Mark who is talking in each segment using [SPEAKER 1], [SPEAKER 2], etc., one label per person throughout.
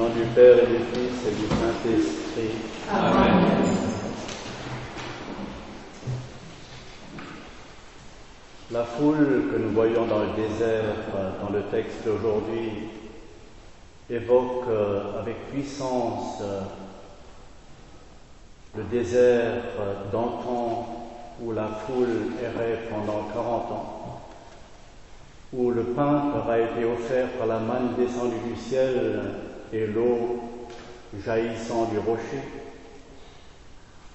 [SPEAKER 1] Au nom du Père et du Fils et du Saint-Esprit.
[SPEAKER 2] Amen.
[SPEAKER 1] La foule que nous voyons dans le désert, dans le texte d'aujourd'hui, évoque euh, avec puissance euh, le désert euh, d'antan où la foule errait pendant 40 ans, où le pain leur a été offert par la manne descendue du ciel et l'eau jaillissant du rocher,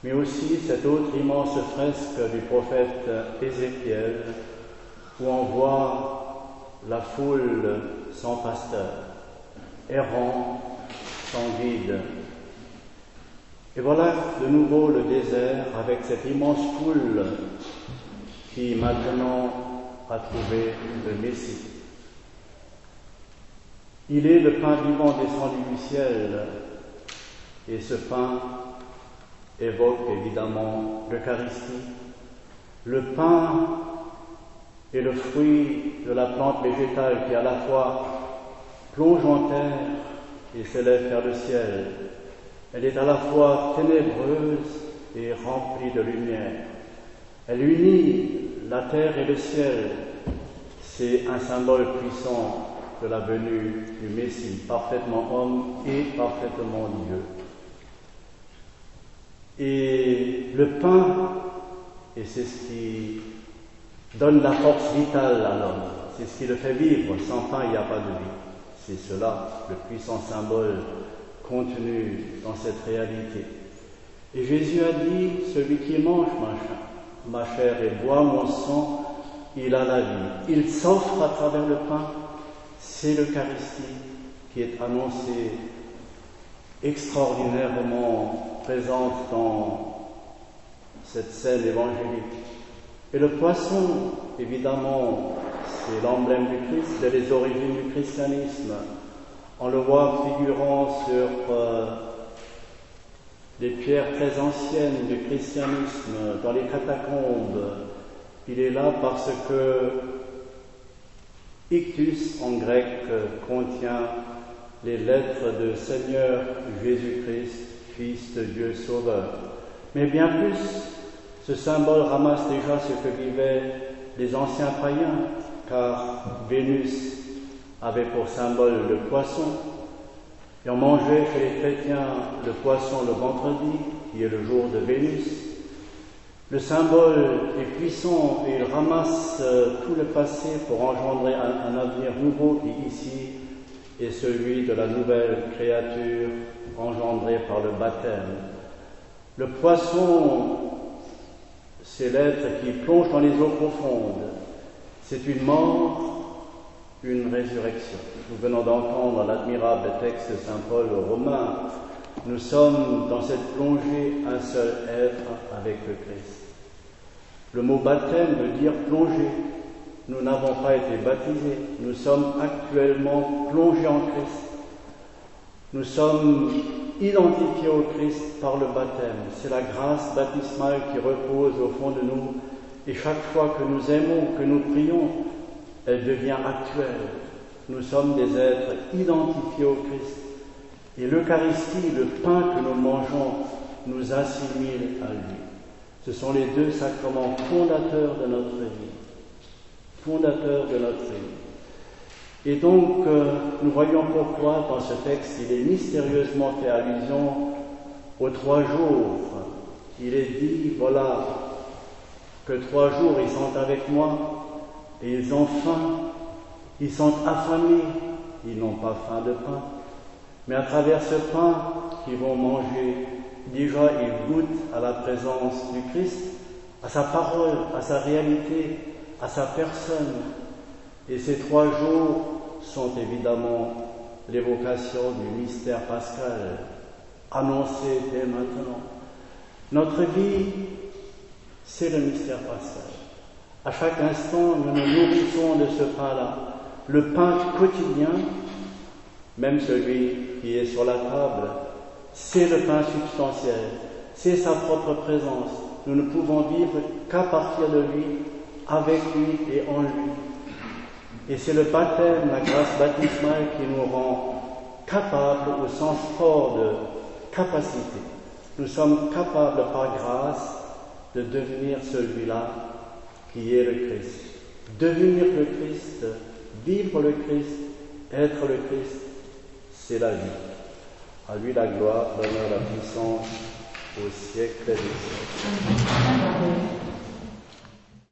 [SPEAKER 1] mais aussi cette autre immense fresque du prophète Ézéchiel où on voit la foule sans pasteur, errant, sans guide. Et voilà de nouveau le désert avec cette immense foule qui maintenant a trouvé le Messie. Il est le pain vivant descendu du ciel et ce pain évoque évidemment l'Eucharistie, le pain est le fruit de la plante végétale qui à la fois plonge en terre et s'élève vers le ciel. Elle est à la fois ténébreuse et remplie de lumière. Elle unit la terre et le ciel. C'est un symbole puissant de la venue du Messie, parfaitement homme et parfaitement Dieu. Et le pain, et c'est ce qui donne la force vitale à l'homme. C'est ce qui le fait vivre. Sans pain, il n'y a pas de vie. C'est cela, le puissant symbole contenu dans cette réalité. Et Jésus a dit, celui qui mange ma chair, ma chair et boit mon sang, il a la vie. Il s'offre à travers le pain. C'est l'Eucharistie qui est annoncée extraordinairement présente dans cette scène évangélique. Et le poisson, évidemment, c'est l'emblème du Christ, c'est les origines du christianisme. On le voit figurant sur euh, des pierres très anciennes du christianisme, dans les catacombes. Il est là parce que ictus en grec contient les lettres de Seigneur Jésus-Christ, Fils de Dieu Sauveur. Mais bien plus, ce symbole ramasse déjà ce que vivaient les anciens païens, car Vénus avait pour symbole le poisson, et on mangeait chez les chrétiens le poisson le vendredi, qui est le jour de Vénus. Le symbole est puissant et il ramasse euh, tout le passé pour engendrer un, avenir nouveau qui ici est celui de la nouvelle créature engendrée par le baptême. Le poisson c'est l'être qui plonge dans les eaux profondes. C'est une mort, une résurrection. Nous venons d'entendre l'admirable texte de Saint Paul aux Romains. Nous sommes dans cette plongée un seul être avec le Christ. Le mot baptême veut dire plonger. Nous n'avons pas été baptisés. Nous sommes actuellement plongés en Christ. Nous sommes identifiés au Christ par le baptême. C'est la grâce baptismale qui repose au fond de nous. Et chaque fois que nous aimons, que nous prions, elle devient actuelle. Nous sommes des êtres identifiés au Christ. Et l'Eucharistie, le pain que nous mangeons, nous assimile à lui. Ce sont les deux sacrements fondateurs de notre vie. Fondateurs de notre vie. Et donc, euh, nous voyons pourquoi dans ce texte, il est mystérieusement fait allusion aux trois jours. Il est dit, voilà, que trois jours ils sont avec moi et ils ont faim, ils sont affamés, ils n'ont pas faim de pain. Mais à travers ce pain qu'ils vont manger, déjà ils goûtent à la présence du Christ, à sa parole, à sa réalité, à sa personne. Et ces trois jours sont évidemment l'évocation du mystère pascal annoncé dès maintenant. Notre vie, c'est le mystère pascal. À chaque instant, nous nous nourrissons de ce pain-là, le pain quotidien, même celui qui est sur la table, c'est le pain substantiel, c'est sa propre présence. Nous ne pouvons vivre qu'à partir de lui, avec lui et en lui. Et c'est le baptême, la grâce baptismale qui nous rend capables au sens fort de capacité. Nous sommes capables par grâce de devenir celui-là qui est le Christ. Devenir le Christ, vivre le Christ, être le Christ, c'est la vie. À lui la gloire, l'honneur, la puissance au siècle des siècles.